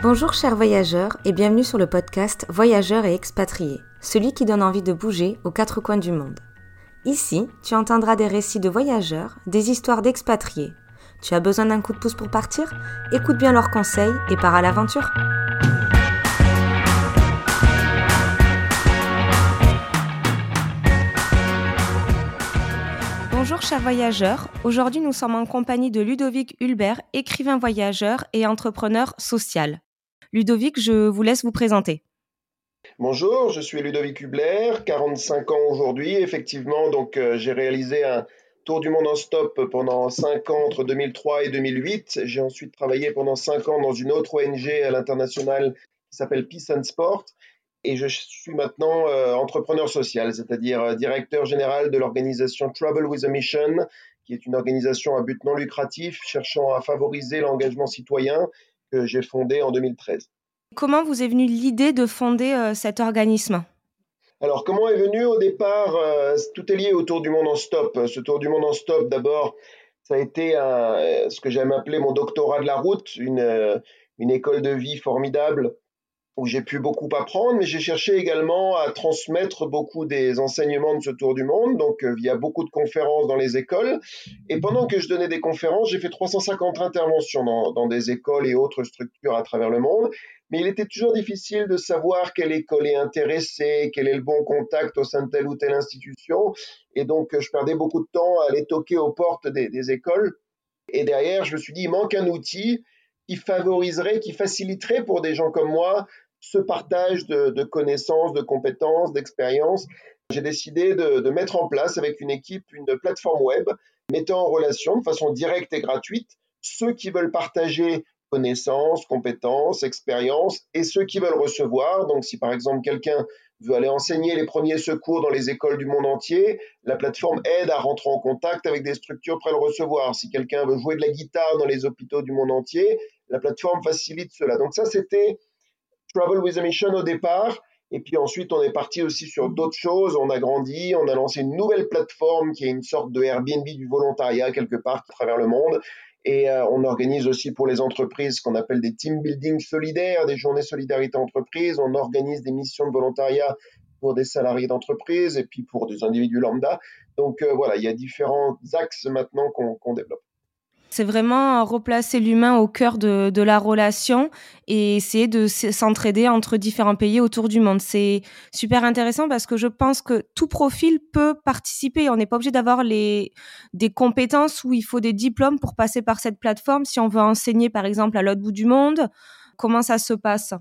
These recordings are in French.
Bonjour chers voyageurs et bienvenue sur le podcast Voyageurs et expatriés, celui qui donne envie de bouger aux quatre coins du monde. Ici, tu entendras des récits de voyageurs, des histoires d'expatriés. Tu as besoin d'un coup de pouce pour partir? Écoute bien leurs conseils et pars à l'aventure. Bonjour chers voyageurs, aujourd'hui nous sommes en compagnie de Ludovic Hulbert, écrivain voyageur et entrepreneur social. Ludovic, je vous laisse vous présenter. Bonjour, je suis Ludovic Hubler, 45 ans aujourd'hui. Effectivement, donc euh, j'ai réalisé un tour du monde en stop pendant 5 ans entre 2003 et 2008. J'ai ensuite travaillé pendant 5 ans dans une autre ONG à l'international qui s'appelle Peace and Sport. Et je suis maintenant euh, entrepreneur social, c'est-à-dire euh, directeur général de l'organisation Travel with a Mission, qui est une organisation à but non lucratif cherchant à favoriser l'engagement citoyen que j'ai fondée en 2013. Comment vous est venue l'idée de fonder euh, cet organisme? Alors, comment est venu au départ Tout est lié au Tour du Monde en stop. Ce Tour du Monde en stop, d'abord, ça a été ce que j'aime appeler mon doctorat de la route, une, une école de vie formidable où j'ai pu beaucoup apprendre, mais j'ai cherché également à transmettre beaucoup des enseignements de ce tour du monde, donc euh, via beaucoup de conférences dans les écoles. Et pendant que je donnais des conférences, j'ai fait 350 interventions dans, des écoles et autres structures à travers le monde. Mais il était toujours difficile de savoir quelle école est intéressée, quel est le bon contact au sein de telle ou telle institution. Et donc, je perdais beaucoup de temps à aller toquer aux portes des, des écoles. Et derrière, je me suis dit, il manque un outil qui favoriserait, qui faciliterait pour des gens comme moi ce partage de, connaissances, de compétences, d'expériences. J'ai décidé de, mettre en place avec une équipe une plateforme web mettant en relation de façon directe et gratuite ceux qui veulent partager connaissances, compétences, expériences et ceux qui veulent recevoir. Donc si par exemple quelqu'un veut aller enseigner les premiers secours dans les écoles du monde entier, la plateforme aide à rentrer en contact avec des structures prêtes à le recevoir. Si quelqu'un veut jouer de la guitare dans les hôpitaux du monde entier, la plateforme facilite cela. Donc ça, c'était Travel with a Mission au départ. Et puis ensuite, on est parti aussi sur d'autres choses. On a grandi, on a lancé une nouvelle plateforme qui est une sorte de Airbnb du volontariat quelque part à travers le monde. Et euh, on organise aussi pour les entreprises ce qu'on appelle des team building solidaires, des journées solidarité entreprise. On organise des missions de volontariat pour des salariés d'entreprise et puis pour des individus lambda. Donc euh, voilà, il y a différents axes maintenant qu'on développe. C'est vraiment replacer l'humain au cœur de, la relation et essayer de s'entraider entre différents pays autour du monde. C'est super intéressant parce que je pense que tout profil peut participer. On n'est pas obligé d'avoir les des compétences où il faut des diplômes pour passer par cette plateforme. Si on veut enseigner, par exemple, à l'autre bout du monde, comment ça se passe?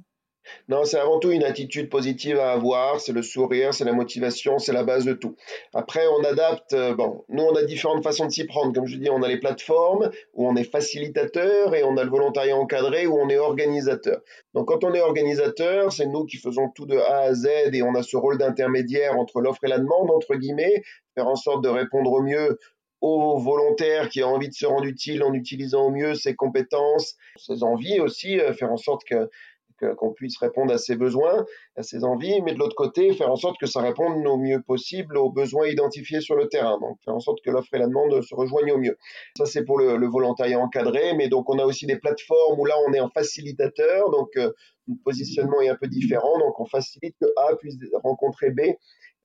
Non, c'est avant tout une attitude positive à avoir, c'est le sourire, c'est la motivation, c'est la base de tout. Après, on adapte, euh, bon, nous on a différentes façons de s'y prendre. Comme je dis, on a les plateformes où on est facilitateur et on a le volontariat encadré où on est organisateur. Donc quand on est organisateur, c'est nous qui faisons tout de A à Z et on a ce rôle d'intermédiaire entre l'offre et la demande, entre guillemets, faire en sorte de répondre au mieux aux volontaires qui ont envie de se rendre utile en utilisant au mieux ses compétences, ses envies aussi, euh, faire en sorte que qu'on puisse répondre à ses besoins, à ses envies, mais de l'autre côté, faire en sorte que ça réponde au mieux possible aux besoins identifiés sur le terrain. Donc, faire en sorte que l'offre et la demande se rejoignent au mieux. Ça, c'est pour le, volontariat encadré, mais donc on a aussi des plateformes où là, on est en facilitateur, donc euh, le positionnement est un peu différent, donc on facilite que A puisse rencontrer B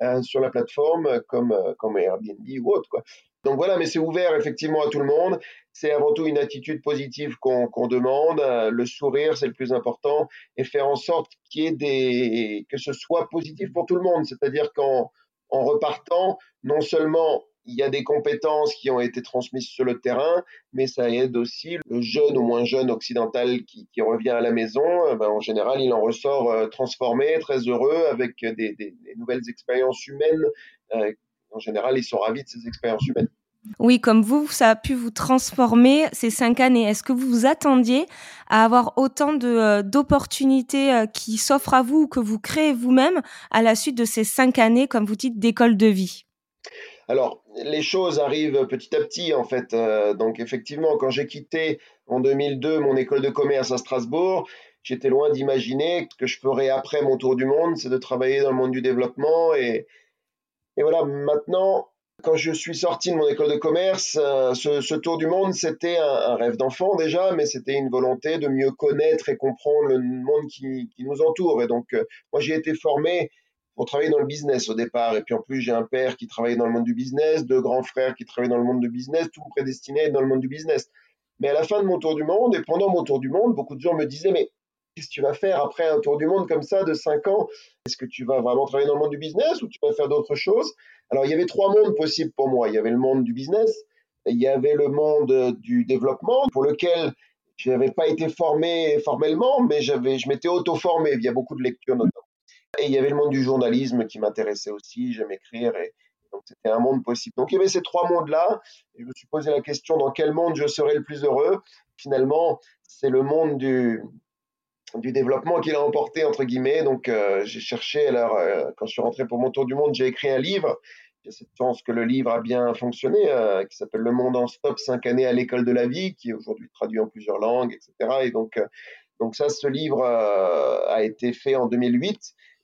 euh, sur la plateforme comme, euh, comme Airbnb ou autre. Quoi. Donc voilà, mais c'est ouvert effectivement à tout le monde. C'est avant tout une attitude positive qu'on demande. Euh, le sourire, c'est le plus important, et faire en sorte qu'il y ait des que ce soit positif pour tout le monde. C'est-à-dire qu'en en repartant, non seulement il y a des compétences qui ont été transmises sur le terrain, mais ça aide aussi le jeune ou moins jeune occidental qui, qui revient à la maison. Euh, ben, en général, il en ressort euh, transformé, très heureux, avec des, des, des nouvelles expériences humaines en général, ils sont ravis de ces expériences humaines. Oui, comme vous, ça a pu vous transformer ces cinq années. Est-ce que vous vous attendiez à avoir autant euh, d'opportunités euh, qui s'offrent à vous ou que vous créez vous-même à la suite de ces cinq années, comme vous dites, d'école de vie? Alors, les choses arrivent petit à petit, en fait. Euh, donc, effectivement, quand j'ai quitté en 2002 mon école de commerce à Strasbourg, j'étais loin d'imaginer que je ferais après mon tour du monde, c'est de travailler dans le monde du développement et, et voilà, maintenant, quand je suis sorti de mon école de commerce, euh, ce, tour du monde, c'était un, rêve d'enfant déjà, mais c'était une volonté de mieux connaître et comprendre le monde qui, nous entoure. Et donc, euh, moi, j'ai été formé pour travailler dans le business au départ. Et puis, en plus, j'ai un père qui travaillait dans le monde du business, deux grands frères qui travaillaient dans le monde du business, tout prédestiné dans le monde du business. Mais à la fin de mon tour du monde et pendant mon tour du monde, beaucoup de gens me disaient, mais qu'est-ce que tu vas faire après un tour du monde comme ça de 5 ans? Est-ce que tu vas vraiment travailler dans le monde du business ou tu vas faire d'autres choses? Alors, il y avait trois mondes possibles pour moi. Il y avait le monde du business, il y avait le monde du développement, pour lequel je n'avais pas été formé formellement, mais j'avais, je m'étais auto-formé via beaucoup de lectures notamment. Et il y avait le monde du journalisme qui m'intéressait aussi, j'aime écrire, et donc c'était un monde possible. Donc il y avait ces trois mondes-là, je me suis posé la question dans quel monde je serais le plus heureux. Finalement, c'est le monde du, du développement qu'il a emporté entre guillemets. Donc euh, j'ai cherché alors euh, quand je suis rentré pour mon tour du monde, j'ai écrit un livre. J'ai cette chance que le livre a bien fonctionné, euh, qui s'appelle Le Monde en stop, 5 années à l'école de la vie, qui est aujourd'hui traduit en plusieurs langues, etc. Et donc donc ça, ce livre a été fait en 2008.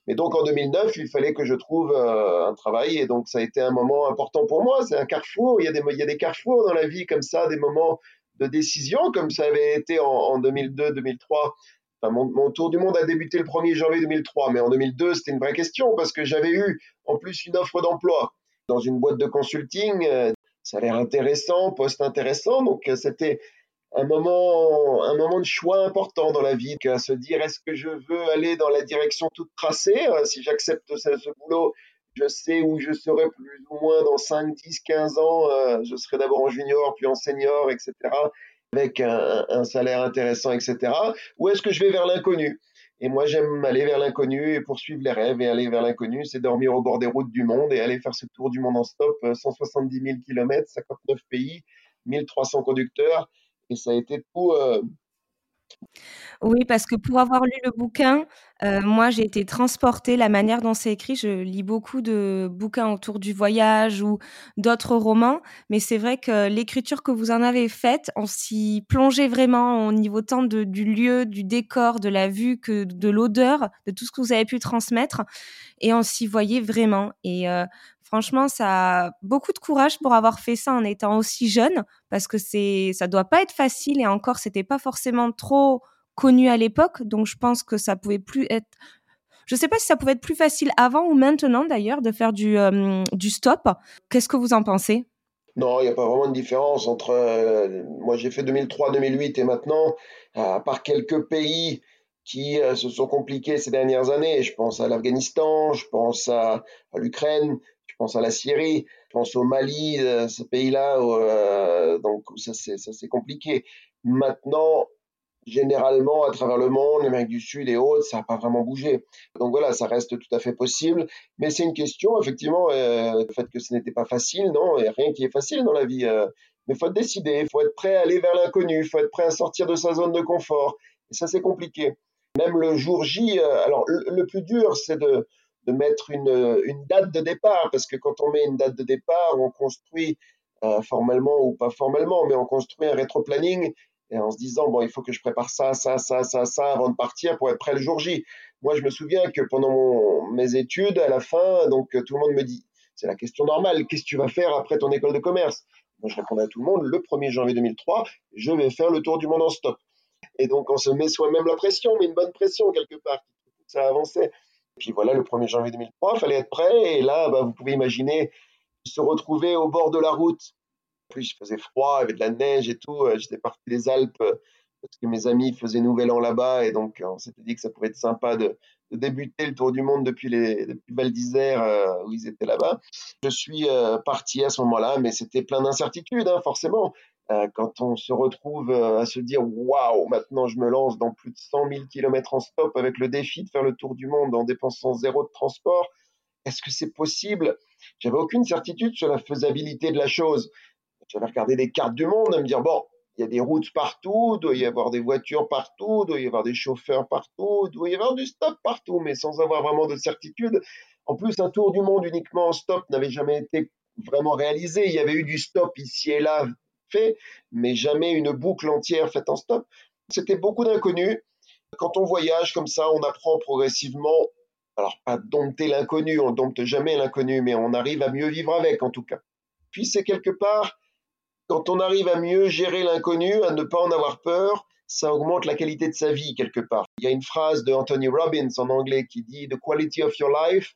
Mais donc en 2009, il fallait que je trouve un travail et donc ça a été un moment important pour moi. C'est un carrefour. Il y, a des, il y a des carrefours dans la vie comme ça, des moments de décision comme ça avait été en, en 2002-2003 mon, tour du monde a débuté le 1er janvier 2003, mais en 2002, c'était une vraie question parce que j'avais eu en plus une offre d'emploi dans une boîte de consulting. Euh, ça a l'air intéressant, poste intéressant. Donc, euh, c'était un moment, un moment de choix important dans la vie, à se dire est-ce que je veux aller dans la direction toute tracée euh, Si j'accepte ce, boulot, je sais où je serai plus ou moins dans 5, 10, 15 ans. je serai d'abord en junior, puis en senior, etc avec un, salaire intéressant, etc. Ou est-ce que je vais vers l'inconnu? Et moi, j'aime aller vers l'inconnu et poursuivre les rêves. Et aller vers l'inconnu, c'est dormir au bord des routes du monde et aller faire ce tour du monde en stop, 170 000 km, 59 pays, 1300 conducteurs. Et ça a été tout, euh, oui, parce que pour avoir lu le bouquin, euh, moi, j'ai été transportée. La manière dont c'est écrit, je lis beaucoup de bouquins autour du voyage ou d'autres romans, mais c'est vrai que l'écriture que vous en avez faite, on s'y plongeait vraiment au niveau tant de du lieu, du décor, de la vue que de l'odeur, de tout ce que vous avez pu transmettre et on s'y voyait vraiment et euh, franchement, ça a beaucoup de courage pour avoir fait ça en étant aussi jeune, parce que c'est, ça doit pas être facile et encore, c'était pas forcément trop connu à l'époque, donc je pense que ça pouvait plus être. Je sais pas si ça pouvait être plus facile avant ou maintenant d'ailleurs de faire du, euh, du stop. Qu'est-ce que vous en pensez? Non, il n'y a pas vraiment de différence entre. Euh, moi, j'ai fait 2003-2008 et maintenant, à part quelques pays qui euh, se sont compliqués ces dernières années, je pense à l'Afghanistan, je pense à l'Ukraine, pense à la Syrie, je pense au Mali, euh, ce pays-là, euh, donc ça c'est compliqué. Maintenant, généralement, à travers le monde, l'Amérique du Sud et autres, ça n'a pas vraiment bougé. Donc voilà, ça reste tout à fait possible. Mais c'est une question, effectivement, euh, le fait que ce n'était pas facile, non, a rien qui est facile dans la vie. mais il faut décidé, il faut être prêt à aller vers l'inconnu, il faut être prêt à sortir de sa zone de confort. Et ça, c'est compliqué. Même le jour J, alors le plus dur, c'est de, de mettre une, date de départ, parce que quand on met une date de départ, on construit euh, formellement ou pas formellement, mais on construit un rétro-planning et en se disant, bon, il faut que je prépare ça, ça, ça, ça, ça avant de partir pour être prêt le jour J. Moi, je me souviens que pendant mes études, à la fin, donc tout le monde me dit, c'est la question normale, qu'est-ce que tu vas faire après ton école de commerce? Moi, je répondais à tout le monde, le 1er janvier 2003, je vais faire le tour du monde en stop. Et donc, on se met soi-même la pression, mais une bonne pression quelque part. Ça avançait. Puis voilà, le 1er janvier 2003, il fallait être prêt. Et là, bah, vous pouvez imaginer se retrouver au bord de la route. En plus, il faisait froid, il y avait de la neige et tout. Euh, j'étais parti des Alpes euh, parce que mes amis faisaient Nouvel An là-bas. Et donc, on s'était dit que ça pouvait être sympa de, débuter le tour du monde depuis les, depuis Val d'Isère euh, où ils étaient là-bas. Je suis parti à ce moment-là, mais c'était plein d'incertitudes, hein, forcément. Euh, quand on se retrouve euh, à se dire waouh, maintenant je me lance dans plus de 100 000 km en stop avec le défi de faire le tour du monde en dépensant zéro de transport, est-ce que c'est possible? J'avais aucune certitude sur la faisabilité de la chose. J'avais regardé des cartes du monde à me dire bon, il y a des routes partout, il doit y avoir des voitures partout, il doit y avoir des chauffeurs partout, il doit y avoir du stop partout, mais sans avoir vraiment de certitude. En plus, un tour du monde uniquement en stop n'avait jamais été vraiment réalisé. Il y avait eu du stop ici et là mais jamais une boucle entière faite en stop. C'était beaucoup d'inconnus. Quand on voyage comme ça, on apprend progressivement, alors pas dompter l'inconnu, on dompte jamais l'inconnu, mais on arrive à mieux vivre avec en tout cas. Puis c'est quelque part, quand on arrive à mieux gérer l'inconnu, à ne pas en avoir peur, ça augmente la qualité de sa vie quelque part. Il y a une phrase de Anthony Robbins en anglais qui dit The quality of your life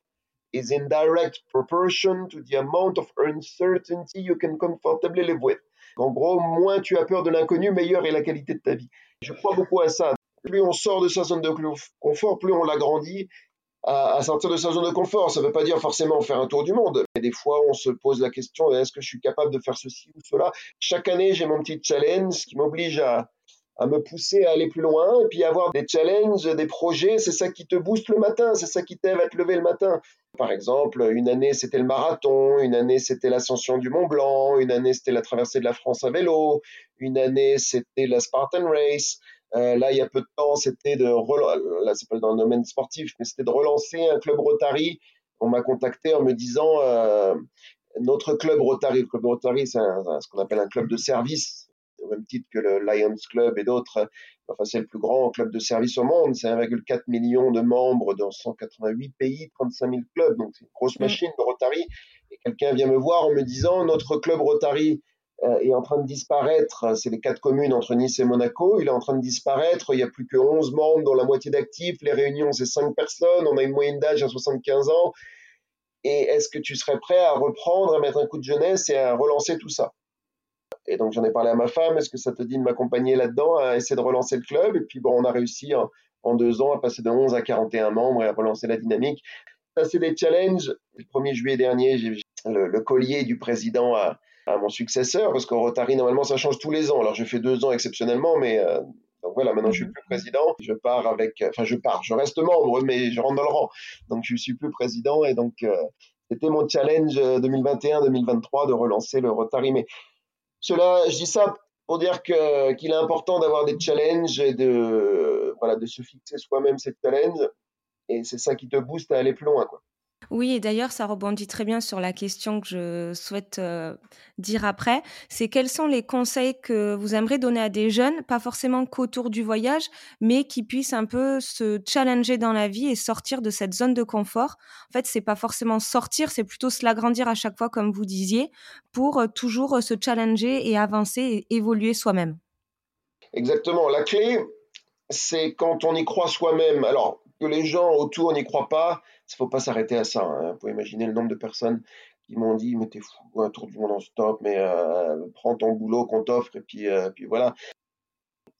is in direct proportion to the amount of uncertainty you can comfortably live with. En gros, moins tu as peur de l'inconnu, meilleure est la qualité de ta vie. Je crois beaucoup à ça. Plus on sort de sa zone de confort, plus on l'agrandit à, sortir de sa zone de confort. Ça ne veut pas dire forcément faire un tour du monde. Et des fois, on se pose la question est-ce que je suis capable de faire ceci ou cela? Chaque année, j'ai mon petit challenge qui m'oblige à, à me pousser à aller plus loin et puis avoir des challenges, des projets, c'est ça qui te booste le matin, c'est ça qui t'aide à te lever le matin. Par exemple, une année c'était le marathon, une année c'était l'ascension du Mont Blanc, une année c'était la traversée de la France à vélo, une année c'était la Spartan Race. Euh, là, il y a peu de temps, c'était de là c'est pas dans le domaine sportif, mais c'était de relancer un club Rotary. On m'a contacté en me disant euh, notre club Rotary, le club Rotary, c'est ce qu'on appelle un club de service au même titre que le Lions Club et d'autres. Enfin, c'est le plus grand club de service au monde. C'est 1,4 million de membres dans 188 pays, 35 000 clubs. Donc, c'est une grosse mm. machine de Rotary. Et quelqu'un vient me voir en me disant notre club Rotary euh, est en train de disparaître. C'est les quatre communes entre Nice et Monaco. Il est en train de disparaître. Il n'y a plus que 11 membres, dont la moitié d'actifs. Les réunions, c'est 5 personnes. On a une moyenne d'âge à 75 ans. Et est-ce que tu serais prêt à reprendre, à mettre un coup de jeunesse et à relancer tout ça? Et donc j'en ai parlé à ma femme, est-ce que ça te dit de m'accompagner là-dedans, à essayer de relancer le club? Et puis bon, on a réussi en, deux ans à passer de 11 à 41 membres et à relancer la dynamique. Ça, c'est des challenges. Le 1er juillet dernier, j'ai le, le collier du président à, mon successeur, parce qu'au Rotary, normalement, ça change tous les ans. Alors, j'ai fait deux ans exceptionnellement, mais euh, donc voilà, maintenant, je suis mhm. plus président. Je pars avec, enfin, je pars, je reste membre, mais je rentre dans le rang. Donc, je suis plus président, et donc, euh, c'était mon challenge 2021-2023 de relancer le Rotary. Mais cela, je dis ça pour dire qu'il est important d'avoir des challenges et de, voilà, de se fixer soi-même ces challenges. Et c'est ça qui te booste à aller plus loin. Quoi. Oui, et d'ailleurs, ça rebondit très bien sur la question que je souhaite euh, dire après. C'est quels sont les conseils que vous aimeriez donner à des jeunes, pas forcément qu'autour du voyage, mais qui puissent un peu se challenger dans la vie et sortir de cette zone de confort? En fait, c'est pas forcément sortir, c'est plutôt se l'agrandir à chaque fois, comme vous disiez, pour euh, toujours euh, se challenger et avancer et évoluer soi-même. Exactement. La clé, c'est quand on y croit soi-même. Alors, que les gens autour n'y croient pas, ne faut pas s'arrêter à ça. Hein. Vous pouvez imaginer le nombre de personnes qui m'ont dit mais t'es fou, un tour du monde en stop, mais euh, prends ton boulot qu'on t'offre et puis, euh, puis voilà.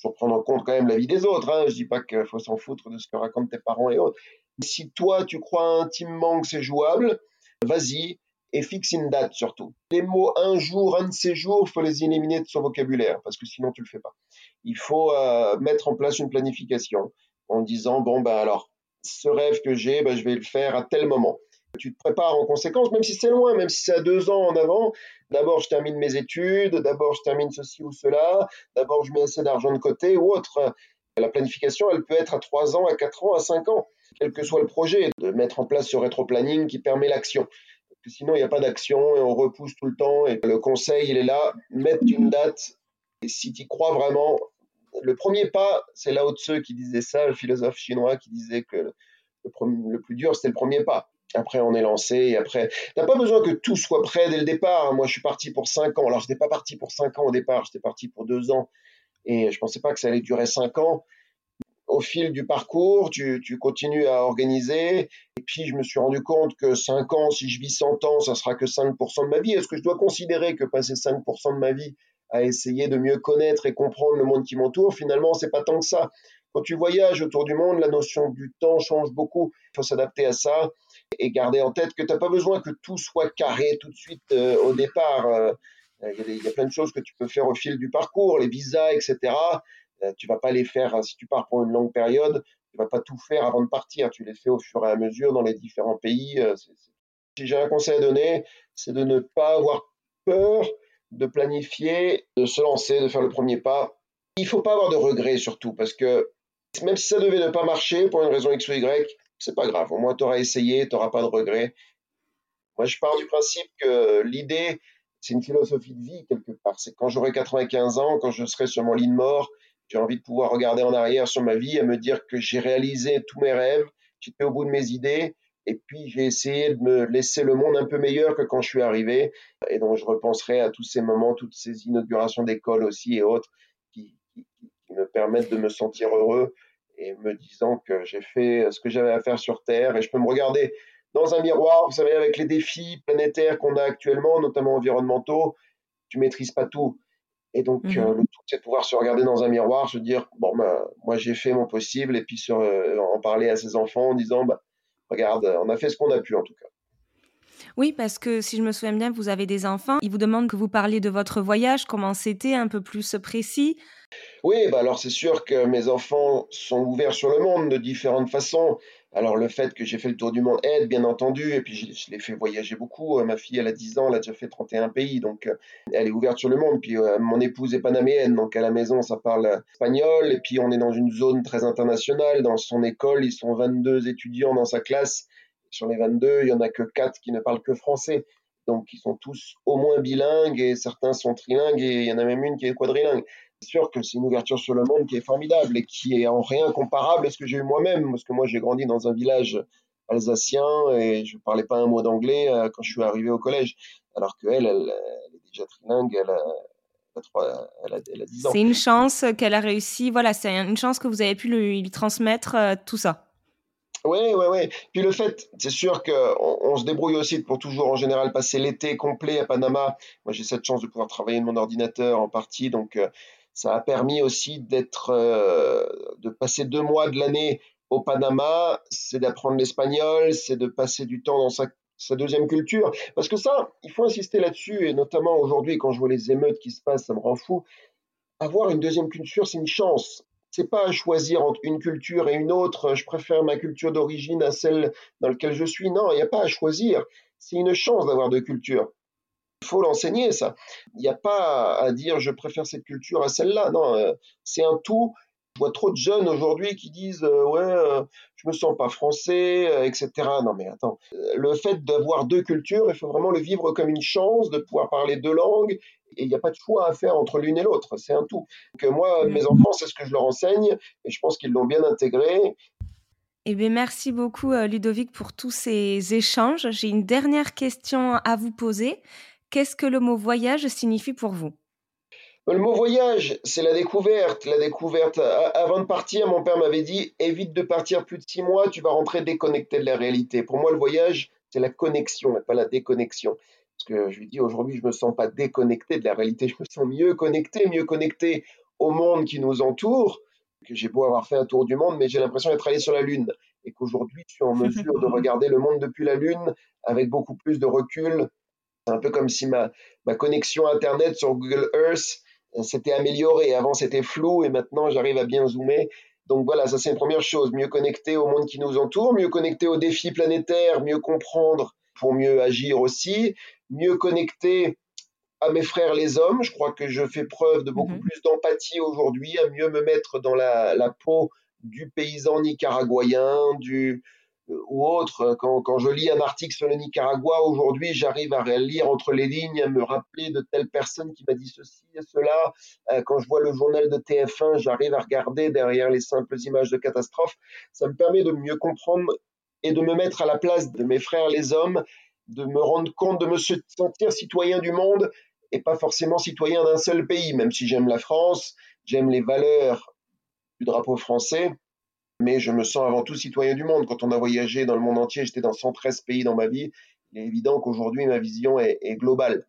Faut prendre en compte quand même la vie des autres. Hein. Je dis pas qu'il faut s'en foutre de ce que racontent tes parents et autres. Si toi tu crois intimement que c'est jouable, vas-y et fixe une date surtout. Les mots un jour, un de ces jours, il faut les éliminer de son vocabulaire parce que sinon tu le fais pas. Il faut euh, mettre en place une planification en disant bon ben alors ce rêve que j'ai, ben, je vais le faire à tel moment. Tu te prépares en conséquence, même si c'est loin, même si c'est à deux ans en avant. D'abord, je termine mes études, d'abord, je termine ceci ou cela, d'abord, je mets assez d'argent de côté ou autre. La planification, elle peut être à trois ans, à quatre ans, à cinq ans, quel que soit le projet, de mettre en place ce rétro-planning qui permet l'action. Sinon, il n'y a pas d'action et on repousse tout le temps. Et le conseil, il est là, mettre une date. Et si tu crois vraiment, le premier pas, c'est Lao Tzu qui disait ça, le philosophe chinois qui disait que le, plus dur, c'était le premier pas. Après, on est lancé et après, n'as pas besoin que tout soit prêt dès le départ. Moi, je suis parti pour cinq ans. Alors, je n'étais pas parti pour cinq ans au départ, j'étais parti pour deux ans et je pensais pas que ça allait durer cinq ans. Au fil du parcours, tu, continues à organiser. Et puis, je me suis rendu compte que cinq ans, si je vis 100 ans, ça sera que 5% de ma vie. Est-ce que je dois considérer que passer 5% de ma vie à essayer de mieux connaître et comprendre le monde qui m'entoure, finalement, c'est pas tant que ça. Quand tu voyages autour du monde, la notion du temps change beaucoup. Il faut s'adapter à ça et garder en tête que tu n'as pas besoin que tout soit carré tout de suite euh, au départ. Euh, il y, a plein de choses que tu peux faire au fil du parcours, les visas, etc. Euh, tu vas pas les faire si tu pars pour une longue période. Tu vas pas tout faire avant de partir. Tu les fais au fur et à mesure dans les différents pays. Si j'ai un conseil à donner, c'est de ne pas avoir peur de planifier, de se lancer, de faire le premier pas. Il faut pas avoir de regrets surtout, parce que même si ça devait ne pas marcher pour une raison X ou Y, c'est pas grave. Au moins, tu auras essayé, tu n'auras pas de regrets. Moi, je pars du principe que l'idée, c'est une philosophie de vie quelque part. C'est quand j'aurai 95 ans, quand je serai sur mon lit de mort, j'ai envie de pouvoir regarder en arrière sur ma vie et me dire que j'ai réalisé tous mes rêves, j'étais au bout de mes idées, Et puis j'ai essayé de me laisser le monde un peu meilleur que quand je suis arrivé. Et donc je repenserai à tous ces moments, toutes ces inaugurations d'écoles aussi et autres qui, qui, qui, me permettent de me sentir heureux et me disant que j'ai fait ce que j'avais à faire sur Terre et je peux me regarder dans un miroir, vous savez, avec les défis planétaires qu'on a actuellement, notamment environnementaux, tu maîtrises pas tout. Et donc, mmh. euh, le tout, c'est de pouvoir se regarder dans un miroir, se dire, bon, bah, moi, j'ai fait mon possible, et puis sur, euh, en parler à ses enfants en disant, bah, regarde, on a fait ce qu'on a pu, en tout cas. Oui, parce que si je me souviens bien, vous avez des enfants. Ils vous demandent que vous parliez de votre voyage, comment c'était, un peu plus précis. Oui, bah alors c'est sûr que mes enfants sont ouverts sur le monde de différentes façons. Alors le fait que j'ai fait le tour du monde aide, bien entendu, et puis je, je l'ai fait voyager beaucoup. Euh, ma fille, elle a 10 ans, elle a déjà fait 31 pays, donc euh, elle est ouverte sur le monde. Puis euh, mon épouse est panaméenne, donc à la maison, ça parle espagnol, et puis on est dans une zone très internationale. Dans son école, ils sont 22 étudiants dans sa classe. Sur les 22, il y en a que 4 qui ne parlent que français. Donc ils sont tous au moins bilingues, et certains sont trilingues, et il y en a même une qui est quadrilingue sûr que c'est une ouverture sur le monde qui est formidable et qui est en rien comparable à ce que j'ai eu moi-même, parce que moi j'ai grandi dans un village alsacien et je ne parlais pas un mot d'anglais euh, quand je suis arrivé au collège, alors qu'elle, elle, elle, est déjà trilingue, elle a, elle a, elle a 10 ans. C'est une chance qu'elle a réussi, voilà, c'est une chance que vous avez pu lui, lui transmettre euh, tout ça. Oui, oui, oui. Puis le fait, c'est sûr qu'on on se débrouille aussi pour toujours en général passer l'été complet à Panama. Moi, j'ai cette chance de pouvoir travailler de mon ordinateur en partie, donc euh, ça a permis aussi d'être, euh, de passer deux mois de l'année au Panama, c'est d'apprendre l'espagnol, c'est de passer du temps dans sa, sa, deuxième culture. Parce que ça, il faut insister là-dessus, et notamment aujourd'hui, quand je vois les émeutes qui se passent, ça me rend fou. Avoir une deuxième culture, c'est une chance. C'est pas à choisir entre une culture et une autre. Je préfère ma culture d'origine à celle dans laquelle je suis. Non, il n'y a pas à choisir. C'est une chance d'avoir deux cultures. Il faut l'enseigner, ça. Il n'y a pas à dire je préfère cette culture à celle-là. Non, euh, c'est un tout. Je vois trop de jeunes aujourd'hui qui disent euh, ouais, euh, je me sens pas français, etc. Non mais attends, le fait d'avoir deux cultures, il faut vraiment le vivre comme une chance de pouvoir parler deux langues. Et il n'y a pas de choix à faire entre l'une et l'autre. C'est un tout. Donc moi, mes enfants, c'est ce que je leur enseigne, et je pense qu'ils l'ont bien intégré. Eh bien, merci beaucoup, Ludovic, pour tous ces échanges. J'ai une dernière question à vous poser. Qu'est-ce que le mot voyage signifie pour vous? Le mot voyage, c'est la découverte. La découverte. Avant de partir, mon père m'avait dit évite de partir plus de six mois, tu vas rentrer déconnecté de la réalité. Pour moi, le voyage, c'est la connexion, pas la déconnexion. Parce que je lui dis aujourd'hui, je me sens pas déconnecté de la réalité, je me sens mieux connecté, mieux connecté au monde qui nous entoure. Que j'ai beau avoir fait un tour du monde, mais j'ai l'impression d'être allé sur la Lune. Et qu'aujourd'hui, je suis en mesure de regarder le monde depuis la Lune avec beaucoup plus de recul, c'est un peu comme si ma, ma connexion Internet sur Google Earth euh, s'était améliorée. Avant, c'était flou et maintenant, j'arrive à bien zoomer. Donc voilà, ça c'est une première chose, mieux connecter au monde qui nous entoure, mieux connecter aux défis planétaires, mieux comprendre pour mieux agir aussi, mieux connecter à mes frères les hommes. Je crois que je fais preuve de beaucoup mm-hmm. plus d'empathie aujourd'hui, à mieux me mettre dans la, la peau du paysan nicaraguayen, du, ou autre. Quand, je lis un article sur le Nicaragua aujourd'hui, j'arrive à lire entre les lignes, à me rappeler de telle personne qui m'a dit ceci et cela. Euh, quand je vois le journal de TF1, j'arrive à regarder derrière les simples images de catastrophes. Ça me permet de mieux comprendre et de me mettre à la place de mes frères les hommes, de me rendre compte, de me sentir citoyen du monde et pas forcément citoyen d'un seul pays, même si j'aime la France, j'aime les valeurs du drapeau français mais je me sens avant tout citoyen du monde. Quand on a voyagé dans le monde entier, j'étais dans 113 pays dans ma vie, il est évident qu'aujourd'hui, ma vision est, est, globale.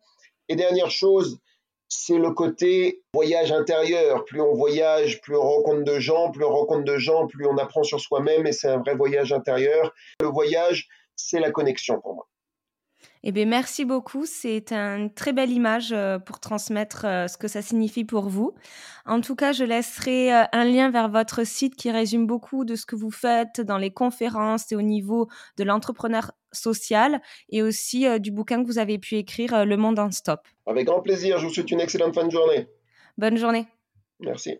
Et dernière chose, c'est le côté voyage intérieur. Plus on voyage, plus on rencontre de gens, plus on rencontre de gens, plus on apprend sur soi-même, et c'est un vrai voyage intérieur. Le voyage, c'est la connexion pour moi. Eh bien, merci beaucoup. C'est une très belle image euh, pour transmettre euh, ce que ça signifie pour vous. En tout cas, je laisserai euh, un lien vers votre site qui résume beaucoup de ce que vous faites dans les conférences et au niveau de l'entrepreneur social et aussi du bouquin que vous avez pu écrire, Le Monde en Stop. Avec grand plaisir. Je vous souhaite une excellente fin de journée. Bonne journée. Merci.